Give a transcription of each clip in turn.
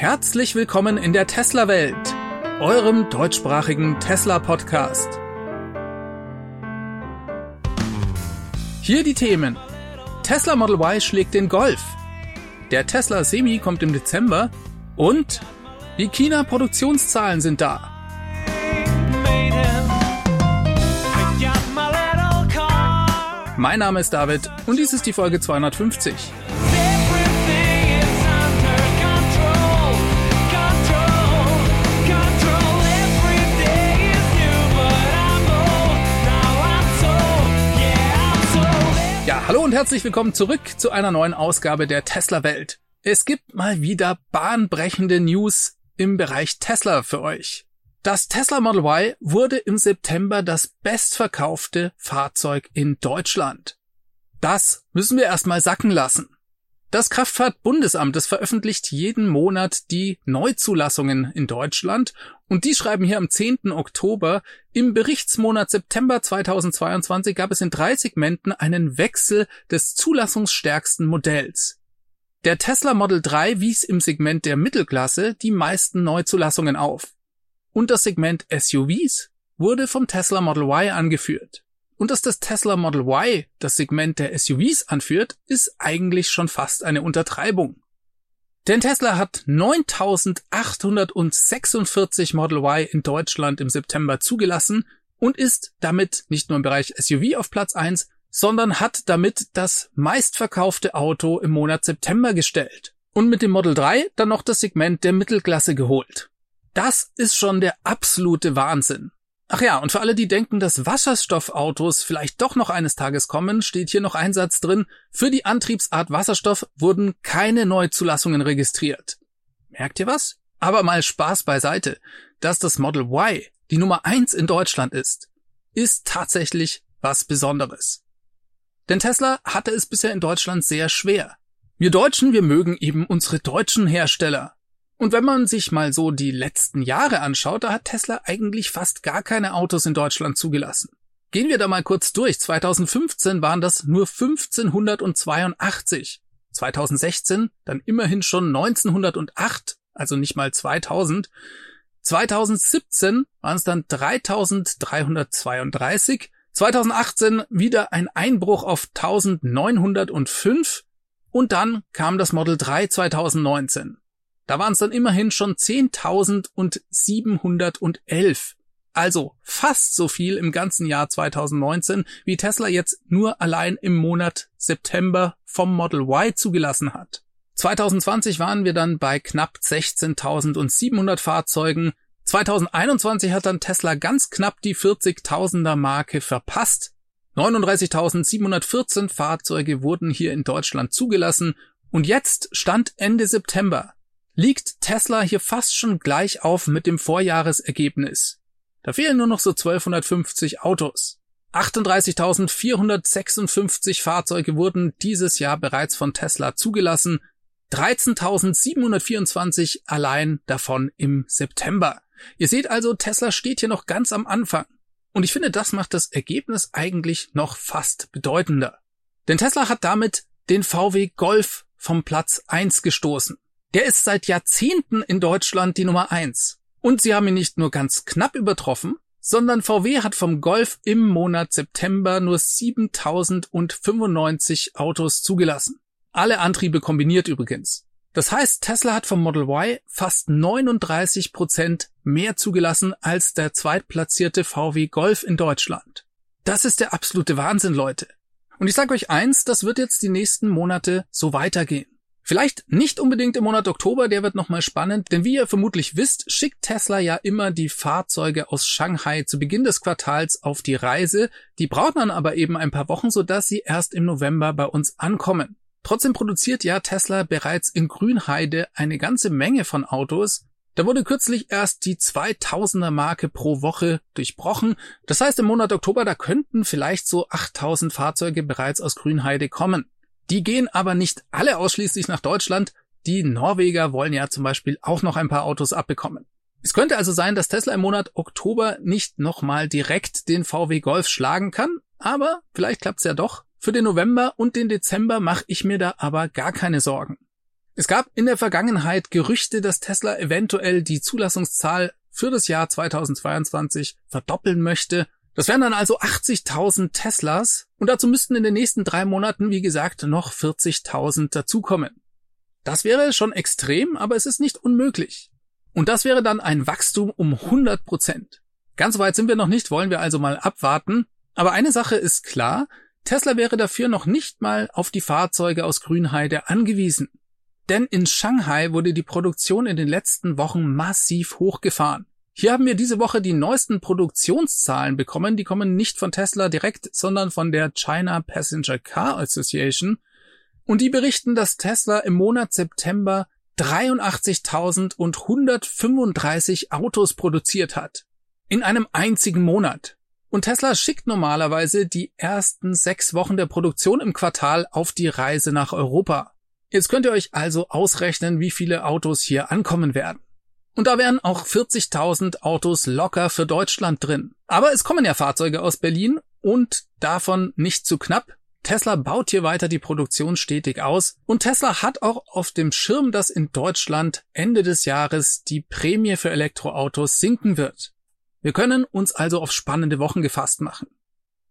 Herzlich willkommen in der Tesla-Welt, eurem deutschsprachigen Tesla-Podcast. Hier die Themen. Tesla Model Y schlägt den Golf. Der Tesla Semi kommt im Dezember und die China-Produktionszahlen sind da. Mein Name ist David und dies ist die Folge 250. hallo und herzlich willkommen zurück zu einer neuen Ausgabe der Tesla Welt. Es gibt mal wieder bahnbrechende News im Bereich Tesla für euch. Das Tesla Model Y wurde im September das bestverkaufte Fahrzeug in Deutschland. Das müssen wir erstmal sacken lassen. Das Kraftfahrtbundesamt, das veröffentlicht jeden Monat die Neuzulassungen in Deutschland und die schreiben hier am 10. Oktober, im Berichtsmonat September 2022 gab es in drei Segmenten einen Wechsel des zulassungsstärksten Modells. Der Tesla Model 3 wies im Segment der Mittelklasse die meisten Neuzulassungen auf und das Segment SUVs wurde vom Tesla Model Y angeführt. Und dass das Tesla Model Y das Segment der SUVs anführt, ist eigentlich schon fast eine Untertreibung. Denn Tesla hat 9846 Model Y in Deutschland im September zugelassen und ist damit nicht nur im Bereich SUV auf Platz 1, sondern hat damit das meistverkaufte Auto im Monat September gestellt und mit dem Model 3 dann noch das Segment der Mittelklasse geholt. Das ist schon der absolute Wahnsinn. Ach ja, und für alle, die denken, dass Wasserstoffautos vielleicht doch noch eines Tages kommen, steht hier noch ein Satz drin. Für die Antriebsart Wasserstoff wurden keine Neuzulassungen registriert. Merkt ihr was? Aber mal Spaß beiseite. Dass das Model Y die Nummer eins in Deutschland ist, ist tatsächlich was Besonderes. Denn Tesla hatte es bisher in Deutschland sehr schwer. Wir Deutschen, wir mögen eben unsere deutschen Hersteller. Und wenn man sich mal so die letzten Jahre anschaut, da hat Tesla eigentlich fast gar keine Autos in Deutschland zugelassen. Gehen wir da mal kurz durch. 2015 waren das nur 1582. 2016 dann immerhin schon 1908, also nicht mal 2000. 2017 waren es dann 3332. 2018 wieder ein Einbruch auf 1905 und dann kam das Model 3 2019. Da waren es dann immerhin schon 10.711. Also fast so viel im ganzen Jahr 2019, wie Tesla jetzt nur allein im Monat September vom Model Y zugelassen hat. 2020 waren wir dann bei knapp 16.700 Fahrzeugen. 2021 hat dann Tesla ganz knapp die 40.000er Marke verpasst. 39.714 Fahrzeuge wurden hier in Deutschland zugelassen und jetzt stand Ende September liegt Tesla hier fast schon gleich auf mit dem Vorjahresergebnis. Da fehlen nur noch so 1250 Autos. 38.456 Fahrzeuge wurden dieses Jahr bereits von Tesla zugelassen, 13.724 allein davon im September. Ihr seht also, Tesla steht hier noch ganz am Anfang. Und ich finde, das macht das Ergebnis eigentlich noch fast bedeutender. Denn Tesla hat damit den VW Golf vom Platz 1 gestoßen. Der ist seit Jahrzehnten in Deutschland die Nummer eins. Und sie haben ihn nicht nur ganz knapp übertroffen, sondern VW hat vom Golf im Monat September nur 7095 Autos zugelassen. Alle Antriebe kombiniert übrigens. Das heißt, Tesla hat vom Model Y fast 39 Prozent mehr zugelassen als der zweitplatzierte VW Golf in Deutschland. Das ist der absolute Wahnsinn, Leute. Und ich sage euch eins, das wird jetzt die nächsten Monate so weitergehen. Vielleicht nicht unbedingt im Monat Oktober, der wird nochmal spannend, denn wie ihr vermutlich wisst, schickt Tesla ja immer die Fahrzeuge aus Shanghai zu Beginn des Quartals auf die Reise. Die brauchen dann aber eben ein paar Wochen, sodass sie erst im November bei uns ankommen. Trotzdem produziert ja Tesla bereits in Grünheide eine ganze Menge von Autos. Da wurde kürzlich erst die 2000er Marke pro Woche durchbrochen. Das heißt, im Monat Oktober, da könnten vielleicht so 8000 Fahrzeuge bereits aus Grünheide kommen. Die gehen aber nicht alle ausschließlich nach Deutschland. Die Norweger wollen ja zum Beispiel auch noch ein paar Autos abbekommen. Es könnte also sein, dass Tesla im Monat Oktober nicht nochmal direkt den VW Golf schlagen kann, aber vielleicht klappt's ja doch. Für den November und den Dezember mache ich mir da aber gar keine Sorgen. Es gab in der Vergangenheit Gerüchte, dass Tesla eventuell die Zulassungszahl für das Jahr 2022 verdoppeln möchte. Das wären dann also 80.000 Teslas und dazu müssten in den nächsten drei Monaten, wie gesagt, noch 40.000 dazukommen. Das wäre schon extrem, aber es ist nicht unmöglich. Und das wäre dann ein Wachstum um 100 Prozent. Ganz weit sind wir noch nicht, wollen wir also mal abwarten. Aber eine Sache ist klar, Tesla wäre dafür noch nicht mal auf die Fahrzeuge aus Grünheide angewiesen. Denn in Shanghai wurde die Produktion in den letzten Wochen massiv hochgefahren. Hier haben wir diese Woche die neuesten Produktionszahlen bekommen. Die kommen nicht von Tesla direkt, sondern von der China Passenger Car Association. Und die berichten, dass Tesla im Monat September 83.135 Autos produziert hat. In einem einzigen Monat. Und Tesla schickt normalerweise die ersten sechs Wochen der Produktion im Quartal auf die Reise nach Europa. Jetzt könnt ihr euch also ausrechnen, wie viele Autos hier ankommen werden. Und da wären auch 40.000 Autos locker für Deutschland drin. Aber es kommen ja Fahrzeuge aus Berlin und davon nicht zu knapp. Tesla baut hier weiter die Produktion stetig aus und Tesla hat auch auf dem Schirm, dass in Deutschland Ende des Jahres die Prämie für Elektroautos sinken wird. Wir können uns also auf spannende Wochen gefasst machen.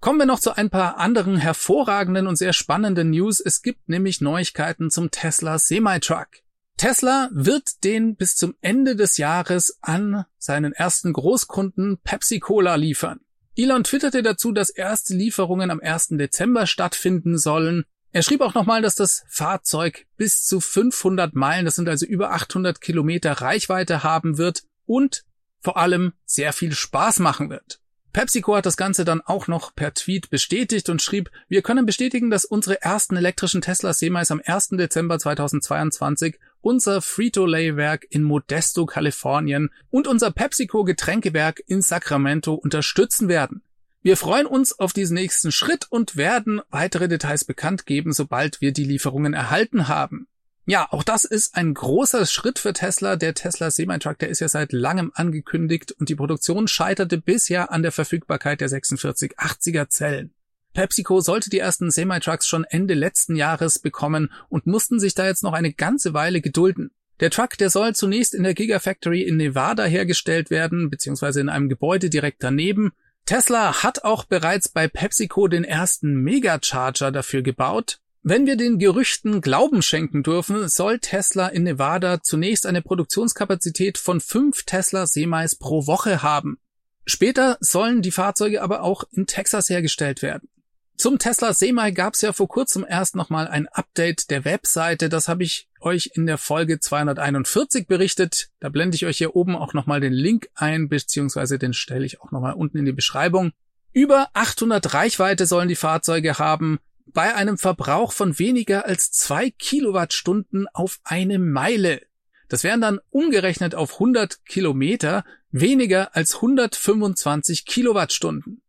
Kommen wir noch zu ein paar anderen hervorragenden und sehr spannenden News. Es gibt nämlich Neuigkeiten zum Tesla Semi-Truck. Tesla wird den bis zum Ende des Jahres an seinen ersten Großkunden Pepsi Cola liefern. Elon twitterte dazu, dass erste Lieferungen am 1. Dezember stattfinden sollen. Er schrieb auch nochmal, dass das Fahrzeug bis zu 500 Meilen, das sind also über 800 Kilometer Reichweite haben wird und vor allem sehr viel Spaß machen wird. PepsiCo hat das Ganze dann auch noch per Tweet bestätigt und schrieb, wir können bestätigen, dass unsere ersten elektrischen Tesla Semis am 1. Dezember 2022 unser Frito-Lay-Werk in Modesto, Kalifornien und unser PepsiCo Getränkewerk in Sacramento unterstützen werden. Wir freuen uns auf diesen nächsten Schritt und werden weitere Details bekannt geben, sobald wir die Lieferungen erhalten haben. Ja, auch das ist ein großer Schritt für Tesla. Der Tesla Semi-Truck, der ist ja seit langem angekündigt und die Produktion scheiterte bisher an der Verfügbarkeit der 4680er Zellen. PepsiCo sollte die ersten Semi-Trucks schon Ende letzten Jahres bekommen und mussten sich da jetzt noch eine ganze Weile gedulden. Der Truck, der soll zunächst in der Gigafactory in Nevada hergestellt werden, beziehungsweise in einem Gebäude direkt daneben. Tesla hat auch bereits bei PepsiCo den ersten Megacharger dafür gebaut. Wenn wir den Gerüchten Glauben schenken dürfen, soll Tesla in Nevada zunächst eine Produktionskapazität von fünf Tesla Semis pro Woche haben. Später sollen die Fahrzeuge aber auch in Texas hergestellt werden. Zum Tesla Semi gab es ja vor kurzem erst nochmal ein Update der Webseite. Das habe ich euch in der Folge 241 berichtet. Da blende ich euch hier oben auch nochmal den Link ein, beziehungsweise den stelle ich auch nochmal unten in die Beschreibung. Über 800 Reichweite sollen die Fahrzeuge haben bei einem Verbrauch von weniger als zwei Kilowattstunden auf eine Meile. Das wären dann umgerechnet auf 100 Kilometer weniger als 125 Kilowattstunden.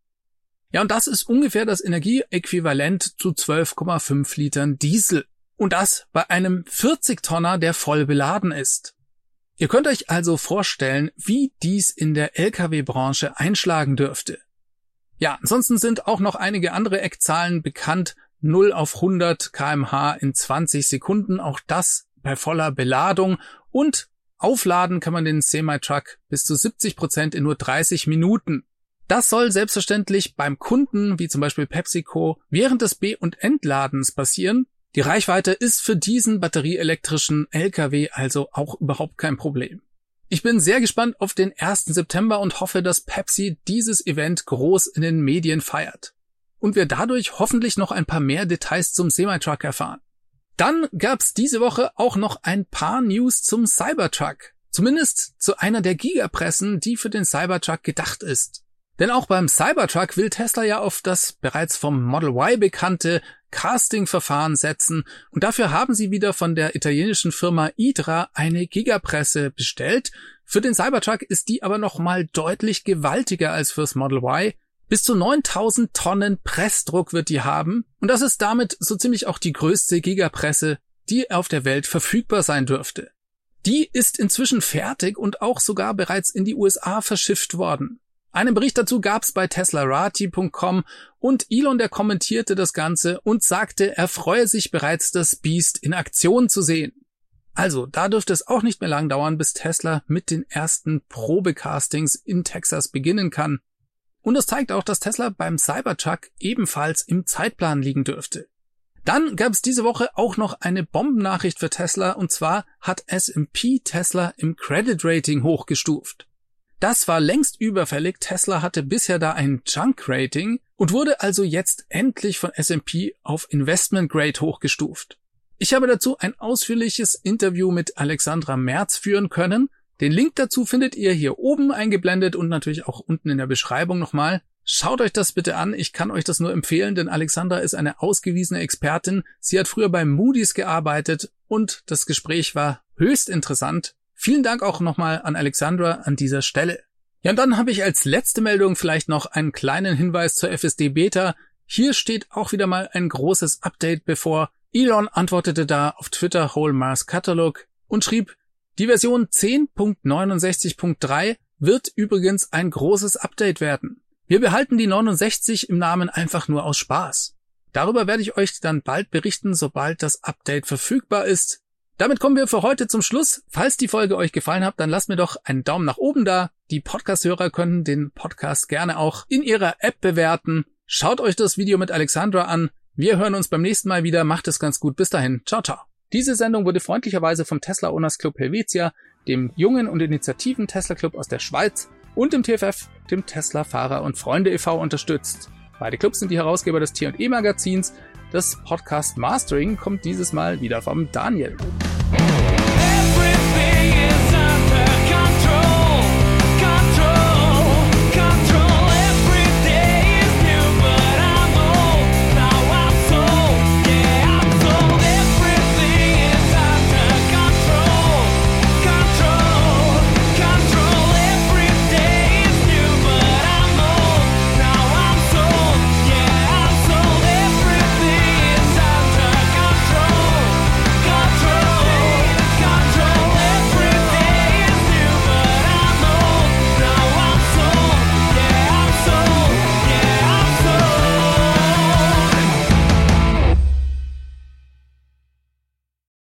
Ja, und das ist ungefähr das Energieäquivalent zu 12,5 Litern Diesel. Und das bei einem 40-Tonner, der voll beladen ist. Ihr könnt euch also vorstellen, wie dies in der Lkw-Branche einschlagen dürfte. Ja, ansonsten sind auch noch einige andere Eckzahlen bekannt, 0 auf 100 kmh in 20 Sekunden, auch das bei voller Beladung und aufladen kann man den Semi-Truck bis zu 70 Prozent in nur 30 Minuten. Das soll selbstverständlich beim Kunden, wie zum Beispiel PepsiCo, während des B- und Entladens passieren. Die Reichweite ist für diesen batterieelektrischen LKW also auch überhaupt kein Problem. Ich bin sehr gespannt auf den 1. September und hoffe, dass Pepsi dieses Event groß in den Medien feiert und wir dadurch hoffentlich noch ein paar mehr Details zum Semi-Truck erfahren. Dann gab's diese Woche auch noch ein paar News zum Cybertruck. Zumindest zu einer der Gigapressen, die für den Cybertruck gedacht ist. Denn auch beim Cybertruck will Tesla ja auf das bereits vom Model Y bekannte Casting-Verfahren setzen und dafür haben sie wieder von der italienischen Firma Idra eine Gigapresse bestellt. Für den Cybertruck ist die aber nochmal deutlich gewaltiger als fürs Model Y bis zu 9000 Tonnen Pressdruck wird die haben und das ist damit so ziemlich auch die größte Gigapresse, die auf der Welt verfügbar sein dürfte. Die ist inzwischen fertig und auch sogar bereits in die USA verschifft worden. Einen Bericht dazu gab's bei teslarati.com und Elon der kommentierte das Ganze und sagte, er freue sich bereits, das Beast in Aktion zu sehen. Also, da dürfte es auch nicht mehr lang dauern, bis Tesla mit den ersten Probecastings in Texas beginnen kann. Und das zeigt auch, dass Tesla beim Cybertruck ebenfalls im Zeitplan liegen dürfte. Dann gab es diese Woche auch noch eine Bombennachricht für Tesla und zwar hat S&P Tesla im Credit Rating hochgestuft. Das war längst überfällig. Tesla hatte bisher da ein Junk Rating und wurde also jetzt endlich von S&P auf Investment Grade hochgestuft. Ich habe dazu ein ausführliches Interview mit Alexandra Merz führen können. Den Link dazu findet ihr hier oben eingeblendet und natürlich auch unten in der Beschreibung nochmal. Schaut euch das bitte an. Ich kann euch das nur empfehlen, denn Alexandra ist eine ausgewiesene Expertin. Sie hat früher bei Moody's gearbeitet und das Gespräch war höchst interessant. Vielen Dank auch nochmal an Alexandra an dieser Stelle. Ja, und dann habe ich als letzte Meldung vielleicht noch einen kleinen Hinweis zur FSD Beta. Hier steht auch wieder mal ein großes Update bevor. Elon antwortete da auf Twitter Whole Mars Catalog und schrieb, die Version 10.69.3 wird übrigens ein großes Update werden. Wir behalten die 69 im Namen einfach nur aus Spaß. Darüber werde ich euch dann bald berichten, sobald das Update verfügbar ist. Damit kommen wir für heute zum Schluss. Falls die Folge euch gefallen hat, dann lasst mir doch einen Daumen nach oben da. Die Podcast-Hörer können den Podcast gerne auch in ihrer App bewerten. Schaut euch das Video mit Alexandra an. Wir hören uns beim nächsten Mal wieder. Macht es ganz gut. Bis dahin. Ciao, ciao. Diese Sendung wurde freundlicherweise vom Tesla Owners Club Helvetia, dem jungen und initiativen Tesla Club aus der Schweiz und dem TFF, dem Tesla Fahrer und Freunde e.V. unterstützt. Beide Clubs sind die Herausgeber des T&E Magazins. Das Podcast Mastering kommt dieses Mal wieder vom Daniel.